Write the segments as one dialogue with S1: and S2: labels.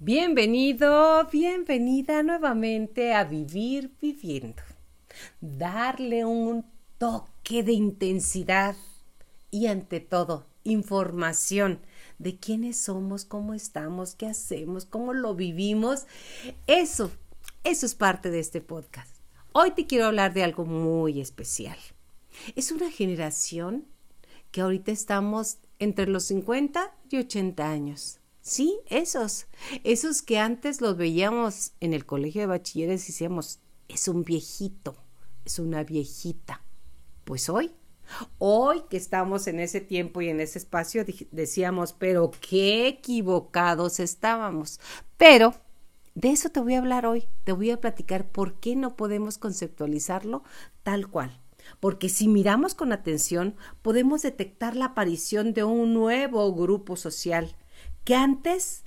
S1: Bienvenido, bienvenida nuevamente a Vivir Viviendo. Darle un toque de intensidad y ante todo información de quiénes somos, cómo estamos, qué hacemos, cómo lo vivimos. Eso, eso es parte de este podcast. Hoy te quiero hablar de algo muy especial. Es una generación que ahorita estamos entre los 50 y 80 años. Sí, esos, esos que antes los veíamos en el colegio de bachilleres y decíamos, es un viejito, es una viejita. Pues hoy, hoy que estamos en ese tiempo y en ese espacio, decíamos, pero qué equivocados estábamos. Pero de eso te voy a hablar hoy, te voy a platicar por qué no podemos conceptualizarlo tal cual. Porque si miramos con atención, podemos detectar la aparición de un nuevo grupo social que antes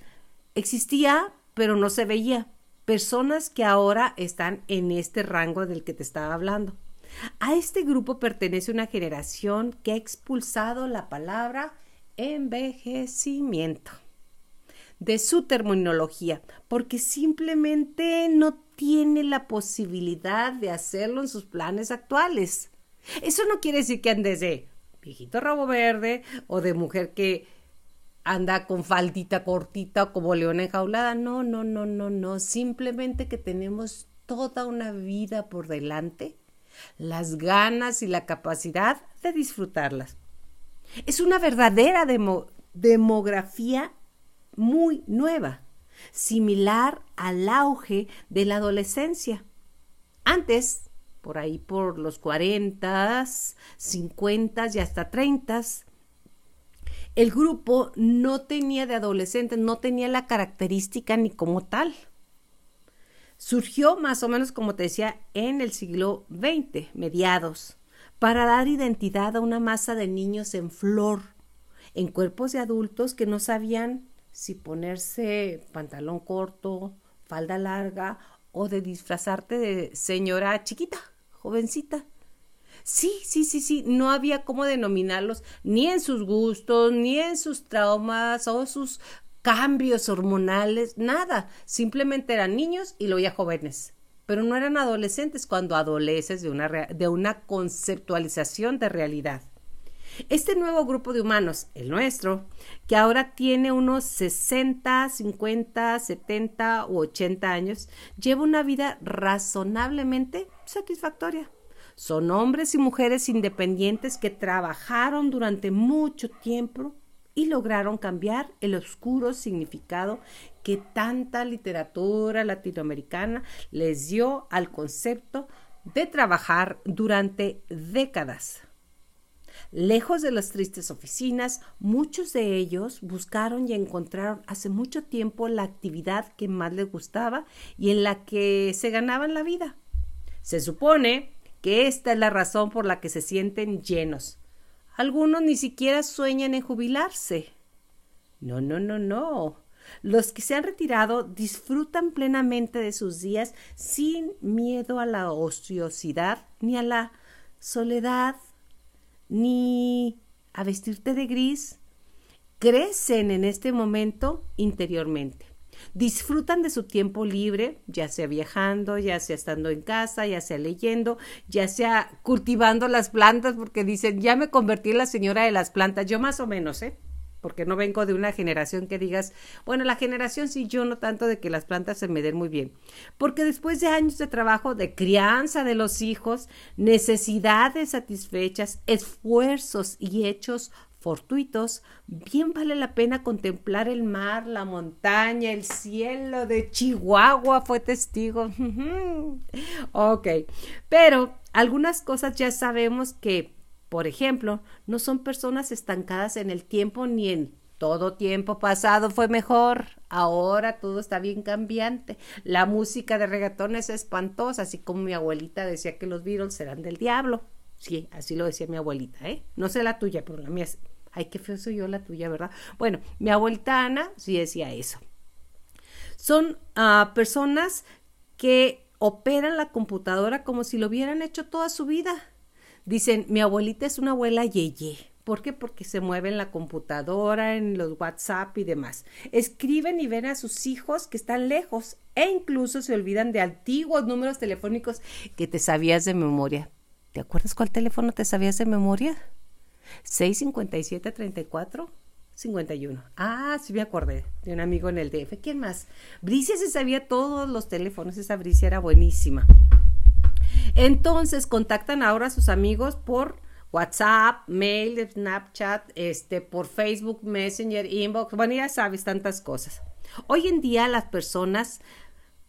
S1: existía pero no se veía. Personas que ahora están en este rango del que te estaba hablando. A este grupo pertenece una generación que ha expulsado la palabra envejecimiento de su terminología, porque simplemente no tiene la posibilidad de hacerlo en sus planes actuales. Eso no quiere decir que andes de viejito rabo verde o de mujer que anda con faldita cortita como leona enjaulada. No, no, no, no, no. Simplemente que tenemos toda una vida por delante, las ganas y la capacidad de disfrutarlas. Es una verdadera demografía muy nueva, similar al auge de la adolescencia. Antes, por ahí por los cuarentas, cincuentas y hasta treintas, el grupo no tenía de adolescentes, no tenía la característica ni como tal. Surgió más o menos, como te decía, en el siglo XX, mediados, para dar identidad a una masa de niños en flor, en cuerpos de adultos que no sabían si ponerse pantalón corto, falda larga o de disfrazarte de señora chiquita, jovencita. Sí, sí, sí, sí, no había cómo denominarlos ni en sus gustos, ni en sus traumas o sus cambios hormonales, nada. Simplemente eran niños y luego ya jóvenes. Pero no eran adolescentes cuando adoleces de una, de una conceptualización de realidad. Este nuevo grupo de humanos, el nuestro, que ahora tiene unos 60, 50, 70 u 80 años, lleva una vida razonablemente satisfactoria. Son hombres y mujeres independientes que trabajaron durante mucho tiempo y lograron cambiar el oscuro significado que tanta literatura latinoamericana les dio al concepto de trabajar durante décadas. Lejos de las tristes oficinas, muchos de ellos buscaron y encontraron hace mucho tiempo la actividad que más les gustaba y en la que se ganaban la vida. Se supone que esta es la razón por la que se sienten llenos. Algunos ni siquiera sueñan en jubilarse. No, no, no, no. Los que se han retirado disfrutan plenamente de sus días sin miedo a la ociosidad, ni a la soledad, ni a vestirte de gris. Crecen en este momento interiormente disfrutan de su tiempo libre, ya sea viajando, ya sea estando en casa, ya sea leyendo, ya sea cultivando las plantas, porque dicen, ya me convertí en la señora de las plantas, yo más o menos, ¿eh? porque no vengo de una generación que digas, bueno, la generación sí, yo no tanto de que las plantas se me den muy bien, porque después de años de trabajo, de crianza de los hijos, necesidades satisfechas, esfuerzos y hechos fortuitos, bien vale la pena contemplar el mar, la montaña, el cielo de Chihuahua fue testigo. ok, pero algunas cosas ya sabemos que, por ejemplo, no son personas estancadas en el tiempo ni en todo tiempo pasado fue mejor. Ahora todo está bien cambiante. La música de reggaetón es espantosa, así como mi abuelita decía que los Beatles eran del diablo. Sí, así lo decía mi abuelita, ¿eh? No sé la tuya, pero la mía Ay, qué feo soy yo la tuya, ¿verdad? Bueno, mi abuelita Ana sí decía eso. Son ah, personas que operan la computadora como si lo hubieran hecho toda su vida. Dicen, mi abuelita es una abuela yeye, ¿Por qué? Porque se mueven en la computadora, en los WhatsApp y demás. Escriben y ven a sus hijos que están lejos e incluso se olvidan de antiguos números telefónicos que te sabías de memoria. ¿Te acuerdas cuál teléfono te sabías de memoria? 657 34 51. Ah, sí me acordé de un amigo en el DF. ¿Quién más? Bricia se sabía todos los teléfonos. Esa Bricia era buenísima. Entonces contactan ahora a sus amigos por WhatsApp, mail, Snapchat, este, por Facebook, Messenger, Inbox. Bueno, ya sabes tantas cosas. Hoy en día las personas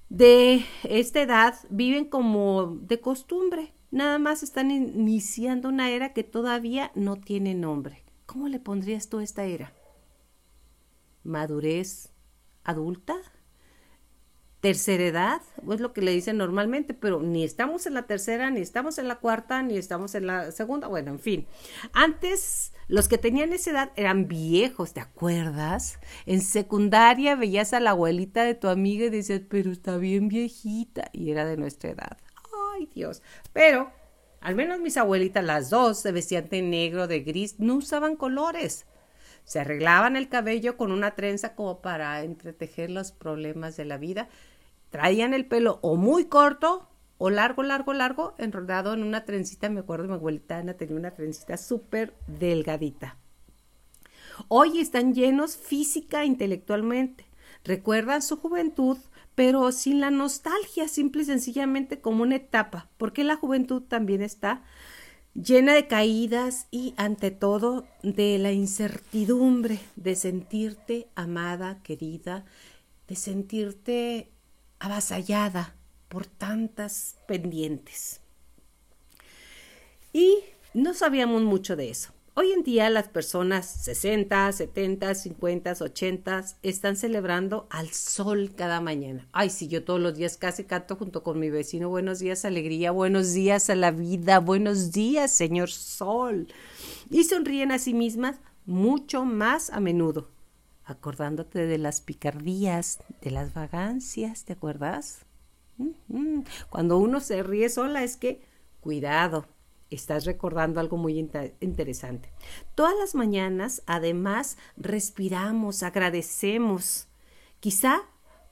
S1: de esta edad viven como de costumbre. Nada más están iniciando una era que todavía no tiene nombre. ¿Cómo le pondrías tú a esta era? ¿Madurez adulta? ¿Tercera edad? Es lo que le dicen normalmente, pero ni estamos en la tercera, ni estamos en la cuarta, ni estamos en la segunda. Bueno, en fin. Antes, los que tenían esa edad eran viejos, ¿te acuerdas? En secundaria veías a la abuelita de tu amiga y decías, pero está bien viejita, y era de nuestra edad. Dios. Pero, al menos mis abuelitas, las dos, se vestían de negro, de gris, no usaban colores. Se arreglaban el cabello con una trenza como para entretejer los problemas de la vida. Traían el pelo o muy corto o largo, largo, largo, enrollado en una trencita. Me acuerdo, mi abuelita Ana tenía una trencita súper delgadita. Hoy están llenos física e intelectualmente. Recuerdan su juventud pero sin la nostalgia, simple y sencillamente como una etapa, porque la juventud también está llena de caídas y ante todo de la incertidumbre de sentirte amada, querida, de sentirte avasallada por tantas pendientes. Y no sabíamos mucho de eso. Hoy en día las personas 60, 70, 50, 80 están celebrando al sol cada mañana. Ay, sí, yo todos los días casi canto junto con mi vecino buenos días, alegría, buenos días a la vida, buenos días, señor sol. Y sonríen a sí mismas mucho más a menudo, acordándote de las picardías, de las vagancias, ¿te acuerdas? Cuando uno se ríe sola es que, cuidado, estás recordando algo muy interesante. Todas las mañanas, además, respiramos, agradecemos. Quizá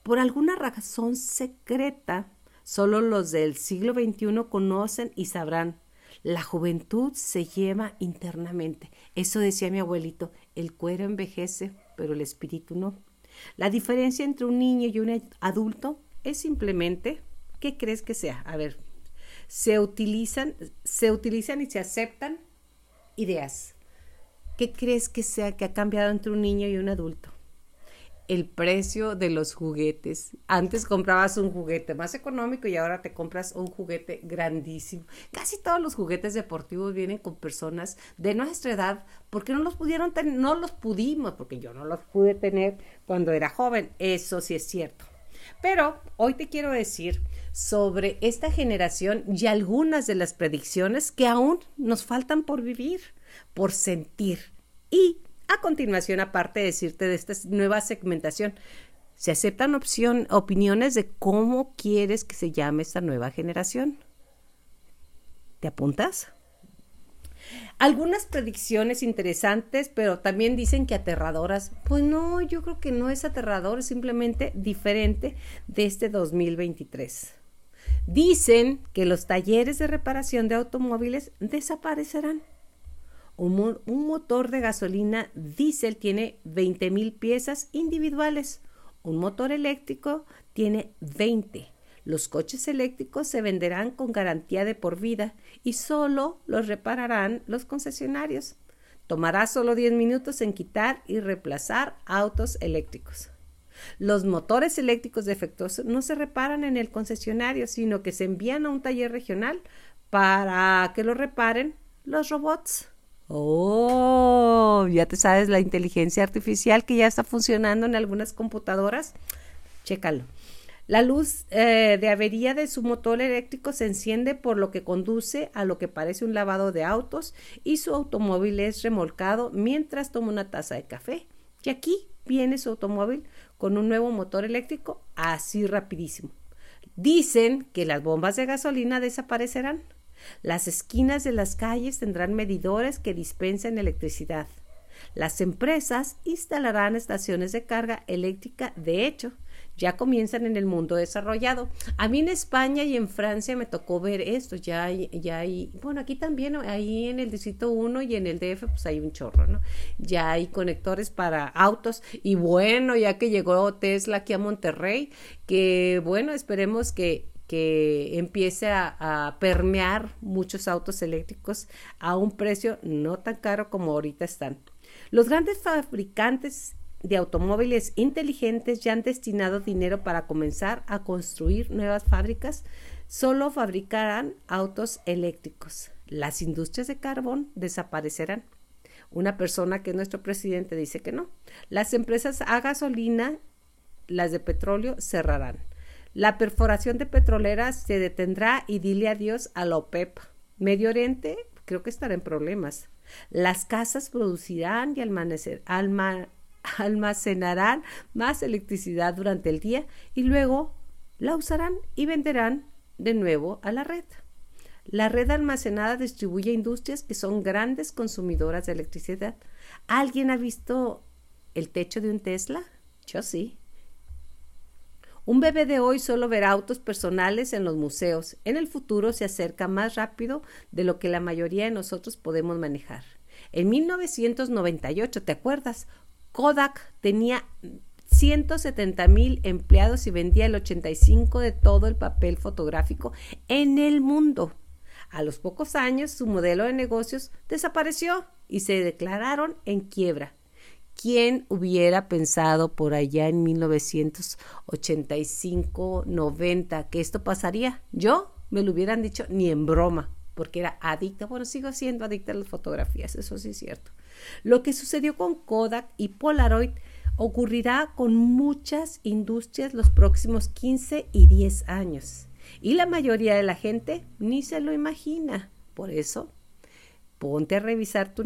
S1: por alguna razón secreta, solo los del siglo XXI conocen y sabrán. La juventud se lleva internamente. Eso decía mi abuelito, el cuero envejece, pero el espíritu no. La diferencia entre un niño y un adulto es simplemente, ¿qué crees que sea? A ver, se utilizan, se utilizan y se aceptan ideas. ¿Qué crees que sea que ha cambiado entre un niño y un adulto? El precio de los juguetes. Antes comprabas un juguete más económico y ahora te compras un juguete grandísimo. Casi todos los juguetes deportivos vienen con personas de nuestra edad porque no los pudieron tener, no los pudimos, porque yo no los pude tener cuando era joven. Eso sí es cierto. Pero hoy te quiero decir sobre esta generación y algunas de las predicciones que aún nos faltan por vivir, por sentir. Y a continuación, aparte de decirte de esta nueva segmentación, se aceptan opción, opiniones de cómo quieres que se llame esta nueva generación. ¿Te apuntas? Algunas predicciones interesantes, pero también dicen que aterradoras. Pues no, yo creo que no es aterrador, es simplemente diferente de este 2023. Dicen que los talleres de reparación de automóviles desaparecerán. Un, motor de gasolina diésel tiene 20.000 piezas individuales. Un motor eléctrico tiene 20. Los coches eléctricos se venderán con garantía de por vida y solo los repararán los concesionarios. Tomará solo 10 minutos en quitar y reemplazar autos eléctricos. Los motores eléctricos defectuosos no se reparan en el concesionario, sino que se envían a un taller regional para que lo reparen los robots. Oh, ya te sabes la inteligencia artificial que ya está funcionando en algunas computadoras. Chécalo. La luz eh, de avería de su motor eléctrico se enciende por lo que conduce a lo que parece un lavado de autos y su automóvil es remolcado mientras toma una taza de café. Y aquí viene su automóvil con un nuevo motor eléctrico así rapidísimo. Dicen que las bombas de gasolina desaparecerán. Las esquinas de las calles tendrán medidores que dispensen electricidad. Las empresas instalarán estaciones de carga eléctrica. De hecho, ya comienzan en el mundo desarrollado. A mí en España y en Francia me tocó ver esto, ya hay, ya hay, bueno, aquí también, ahí en el Distrito 1 y en el DF, pues hay un chorro, ¿no? Ya hay conectores para autos y bueno, ya que llegó Tesla aquí a Monterrey, que bueno, esperemos que que empiece a, a, permear muchos autos eléctricos a un precio no tan caro como ahorita están. Los grandes fabricantes de automóviles inteligentes ya han destinado dinero para comenzar a construir nuevas fábricas, solo fabricarán autos eléctricos. Las industrias de carbón desaparecerán. Una persona que es nuestro presidente dice que no. Las empresas a gasolina, las de petróleo, cerrarán. La perforación de petroleras se detendrá y dile adiós a la OPEP. Medio Oriente creo que estará en problemas. Las casas producirán y almacenarán almacenarán más electricidad durante el día y luego la usarán y venderán de nuevo a la red. La red almacenada distribuye industrias que son grandes consumidoras de electricidad. ¿Alguien ha visto el techo de un Tesla? Yo sí. Un bebé de hoy solo verá autos personales en los museos. En el futuro se acerca más rápido de lo que la mayoría de nosotros podemos manejar. En 1998, ¿te acuerdas? Kodak tenía 170 mil empleados y vendía el 85 de todo el papel fotográfico en el mundo. A los pocos años su modelo de negocios desapareció y se declararon en quiebra. ¿Quién hubiera pensado por allá en 1985-90 que esto pasaría? Yo me lo hubieran dicho ni en broma, porque era adicta. Bueno, sigo siendo adicta a las fotografías, eso sí es cierto. Lo que sucedió con Kodak y Polaroid ocurrirá con muchas industrias los próximos 15 y 10 años. Y la mayoría de la gente ni se lo imagina. Por eso, ponte a revisar tu,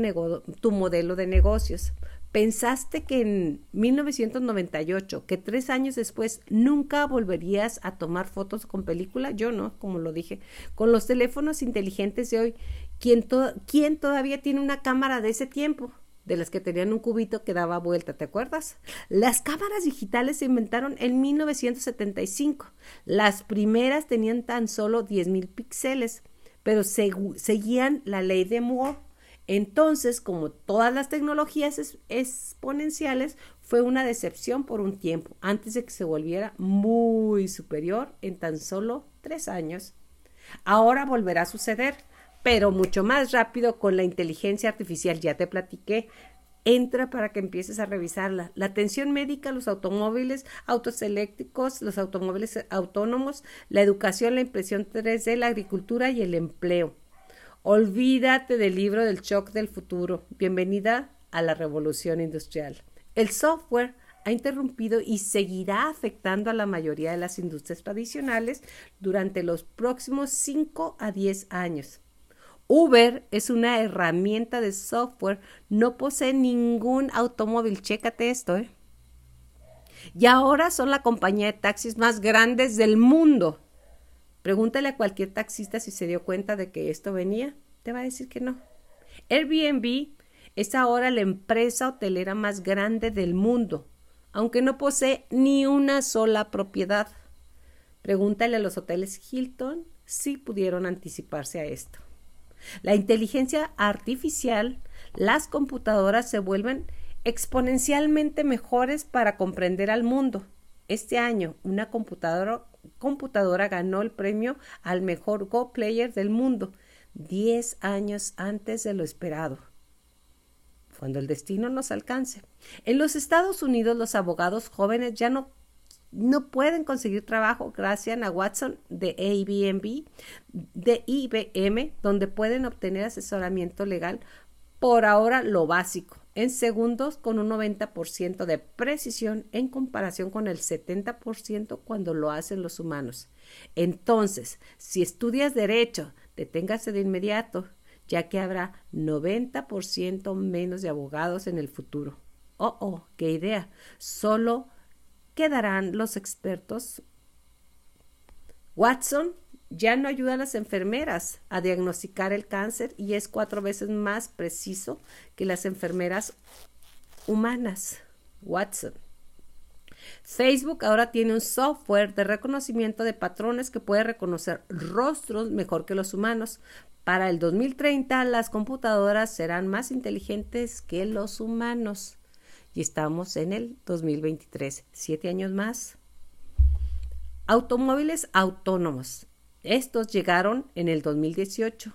S1: tu modelo de negocios. ¿Pensaste que en 1998, que tres años después, nunca volverías a tomar fotos con película? Yo no, como lo dije. Con los teléfonos inteligentes de hoy, ¿quién, ¿quién todavía tiene una cámara de ese tiempo? de las que tenían un cubito que daba vuelta, ¿te acuerdas? Las cámaras digitales se inventaron en 1975. Las primeras tenían tan solo 10.000 píxeles, pero seguían la ley de Moore entonces, como todas las tecnologías exponenciales, fue una decepción por un tiempo, antes de que se volviera muy superior en tan solo tres años. Ahora volverá a suceder, pero mucho más rápido con la inteligencia artificial. Ya te platiqué. Entra para que empieces a revisarla. La atención médica, los automóviles, autos eléctricos, los automóviles autónomos, la educación, la impresión 3D, la agricultura y el empleo. Olvídate del libro del shock del futuro. Bienvenida a la revolución industrial. El software ha interrumpido y seguirá afectando a la mayoría de las industrias tradicionales durante los próximos 5 a 10 años. Uber es una herramienta de software, no posee ningún automóvil. Chécate esto, ¿eh? Y ahora son la compañía de taxis más grandes del mundo. Pregúntale a cualquier taxista si se dio cuenta de que esto venía. Te va a decir que no. Airbnb es ahora la empresa hotelera más grande del mundo, aunque no posee ni una sola propiedad. Pregúntale a los hoteles Hilton si pudieron anticiparse a esto. La inteligencia artificial, las computadoras se vuelven exponencialmente mejores para comprender al mundo. Este año, una computadora ganó el premio al mejor Go Player del mundo, 10 años antes de lo esperado, cuando el destino nos alcance. En los Estados Unidos los abogados jóvenes ya no, no pueden conseguir trabajo gracias a Watson de Airbnb, de IBM, donde pueden obtener asesoramiento legal por ahora lo básico, en segundos con un 90% de precisión en comparación con el 70% cuando lo hacen los humanos. Entonces, si estudias derecho, deténgase de inmediato, ya que habrá 90% menos de abogados en el futuro. Oh, oh, qué idea. Solo quedarán los expertos. Watson ya no ayuda a las enfermeras a diagnosticar el cáncer y es cuatro veces más preciso que las enfermeras humanas. Watson. Facebook ahora tiene un software de reconocimiento de patrones que puede reconocer rostros mejor que los humanos. Para el 2030 las computadoras serán más inteligentes que los humanos. Y estamos en el 2023, siete años más. Automóviles autónomos. Estos llegaron en el 2018.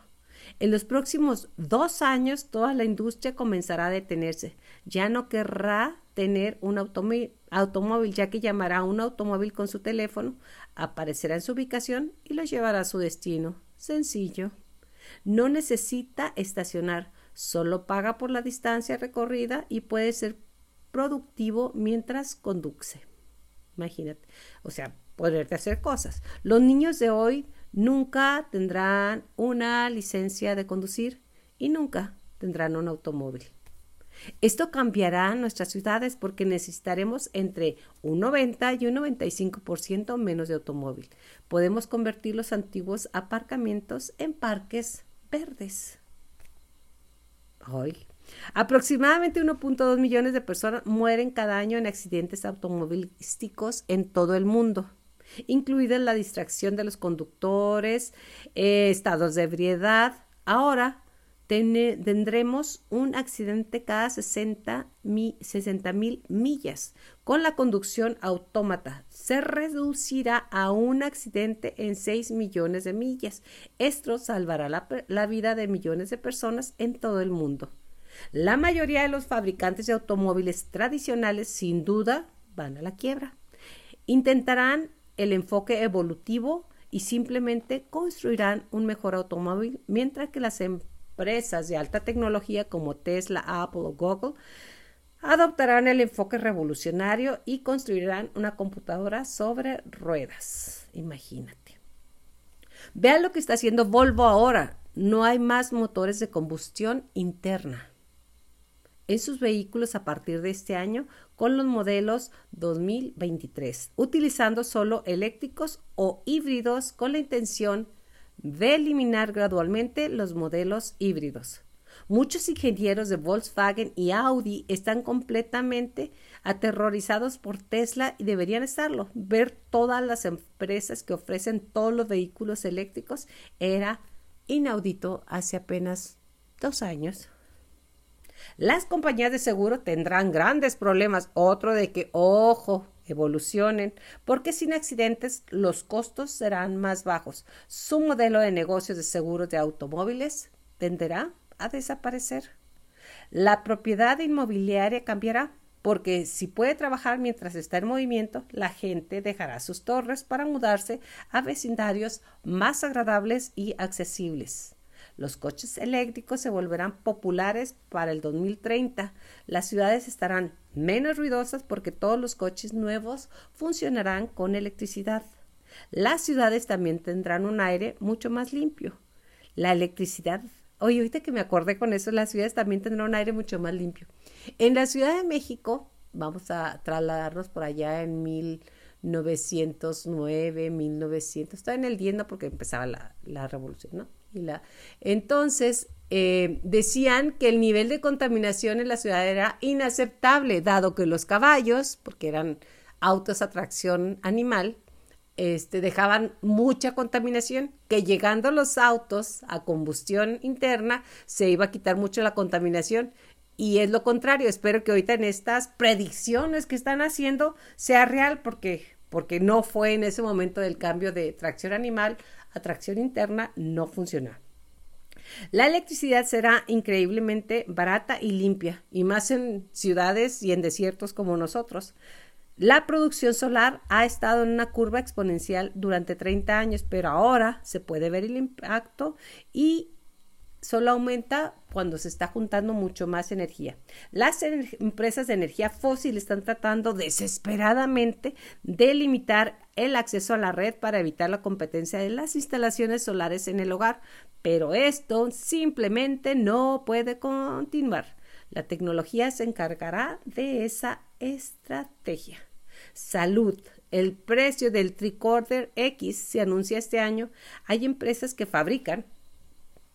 S1: En los próximos dos años toda la industria comenzará a detenerse. Ya no querrá tener un automóvil, ya que llamará a un automóvil con su teléfono, aparecerá en su ubicación y lo llevará a su destino. Sencillo. No necesita estacionar, solo paga por la distancia recorrida y puede ser productivo mientras conduce. Imagínate. O sea, poderte hacer cosas. Los niños de hoy nunca tendrán una licencia de conducir y nunca tendrán un automóvil. Esto cambiará nuestras ciudades porque necesitaremos entre un 90 y un 95% menos de automóvil. Podemos convertir los antiguos aparcamientos en parques verdes. Hoy. Aproximadamente 1.2 millones de personas mueren cada año en accidentes automovilísticos en todo el mundo incluida la distracción de los conductores, eh, estados de ebriedad. Ahora tendremos un accidente cada 60 mil millas. Con la conducción autómata se reducirá a un accidente en 6 millones de millas. Esto salvará la vida de millones de personas en todo el mundo. La mayoría de los fabricantes de automóviles tradicionales sin duda van a la quiebra. Intentarán el enfoque evolutivo y simplemente construirán un mejor automóvil, mientras que las empresas de alta tecnología como Tesla, Apple o Google adoptarán el enfoque revolucionario y construirán una computadora sobre ruedas. Imagínate. Vean lo que está haciendo Volvo ahora. No hay más motores de combustión interna en sus vehículos a partir de este año con los modelos 2023, utilizando solo eléctricos o híbridos con la intención de eliminar gradualmente los modelos híbridos. Muchos ingenieros de Volkswagen y Audi están completamente aterrorizados por Tesla y deberían estarlo. Ver todas las empresas que ofrecen todos los vehículos eléctricos era inaudito hace apenas dos años. Las compañías de seguro tendrán grandes problemas. Otro de que, ojo, evolucionen, porque sin accidentes los costos serán más bajos. Su modelo de negocios de seguros de automóviles tenderá a desaparecer. La propiedad inmobiliaria cambiará, porque si puede trabajar mientras está en movimiento, la gente dejará sus torres para mudarse a vecindarios más agradables y accesibles. Los coches eléctricos se volverán populares para el 2030. Las ciudades estarán menos ruidosas porque todos los coches nuevos funcionarán con electricidad. Las ciudades también tendrán un aire mucho más limpio. La electricidad, oye, ahorita que me acordé con eso, las ciudades también tendrán un aire mucho más limpio. En la Ciudad de México, vamos a trasladarnos por allá en 1909, 1900, estaba en el 10 porque empezaba la, la revolución, ¿no? Entonces, eh, decían que el nivel de contaminación en la ciudad era inaceptable, dado que los caballos, porque eran autos a tracción animal, este, dejaban mucha contaminación, que llegando los autos a combustión interna se iba a quitar mucho la contaminación. Y es lo contrario, espero que ahorita en estas predicciones que están haciendo sea real, porque, porque no fue en ese momento del cambio de tracción animal atracción interna no funciona. La electricidad será increíblemente barata y limpia, y más en ciudades y en desiertos como nosotros. La producción solar ha estado en una curva exponencial durante 30 años, pero ahora se puede ver el impacto y solo aumenta cuando se está juntando mucho más energía. Las empresas de energía fósil están tratando desesperadamente de limitar el acceso a la red para evitar la competencia de las instalaciones solares en el hogar, pero esto simplemente no puede continuar. La tecnología se encargará de esa estrategia. Salud. el precio del Tricorder X se anuncia este año. Hay empresas que fabrican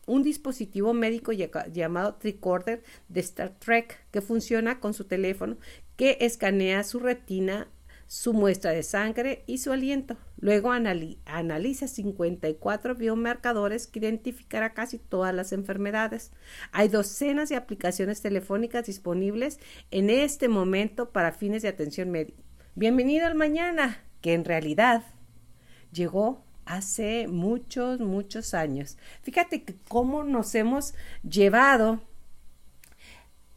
S1: un dispositivo médico llamado Tricorder de Star Trek que funciona con su teléfono, que escanea su retina, su muestra de sangre y su aliento. Luego analiza 54 biomarcadores que identificará casi todas las enfermedades. Hay docenas de aplicaciones telefónicas disponibles en este momento para fines de atención médica. Bienvenido al mañana, que en realidad llegó hace muchos, muchos años. Fíjate que cómo nos hemos llevado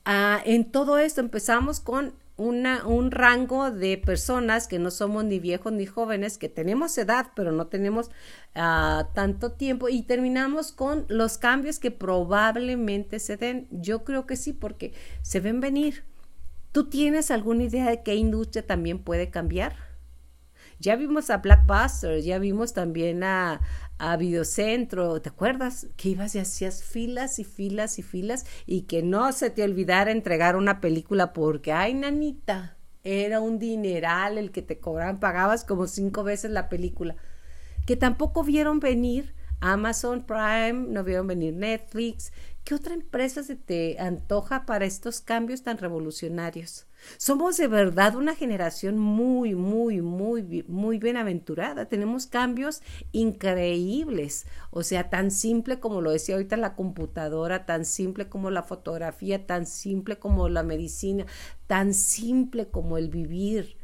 S1: a, en todo esto. Empezamos con una, un rango de personas que no somos ni viejos ni jóvenes, que tenemos edad, pero no tenemos uh, tanto tiempo, y terminamos con los cambios que probablemente se den. Yo creo que sí, porque se ven venir. ¿Tú tienes alguna idea de qué industria también puede cambiar? Ya vimos a Blackbuster, ya vimos también a, a Videocentro, ¿te acuerdas? Que ibas y hacías filas y filas y filas y que no se te olvidara entregar una película porque, ay, nanita, era un dineral el que te cobraban, pagabas como cinco veces la película. Que tampoco vieron venir Amazon Prime, no vieron venir Netflix. ¿Qué otra empresa se te antoja para estos cambios tan revolucionarios? Somos de verdad una generación muy, muy, muy, muy bienaventurada. Tenemos cambios increíbles. O sea, tan simple como lo decía ahorita la computadora, tan simple como la fotografía, tan simple como la medicina, tan simple como el vivir.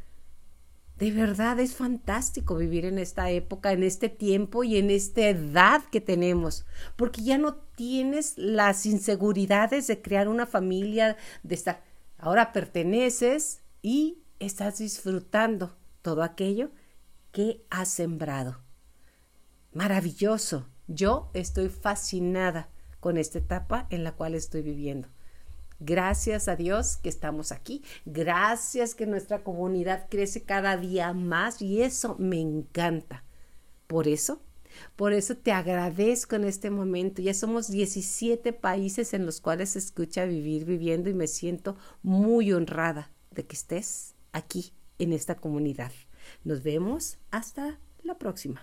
S1: De verdad es fantástico vivir en esta época, en este tiempo y en esta edad que tenemos, porque ya no tienes las inseguridades de crear una familia, de estar Ahora perteneces y estás disfrutando todo aquello que has sembrado. Maravilloso. Yo estoy fascinada con esta etapa en la cual estoy viviendo. Gracias a Dios que estamos aquí. Gracias que nuestra comunidad crece cada día más y eso me encanta. Por eso por eso te agradezco en este momento. Ya somos 17 países en los cuales se escucha vivir viviendo y me siento muy honrada de que estés aquí en esta comunidad. Nos vemos hasta la próxima.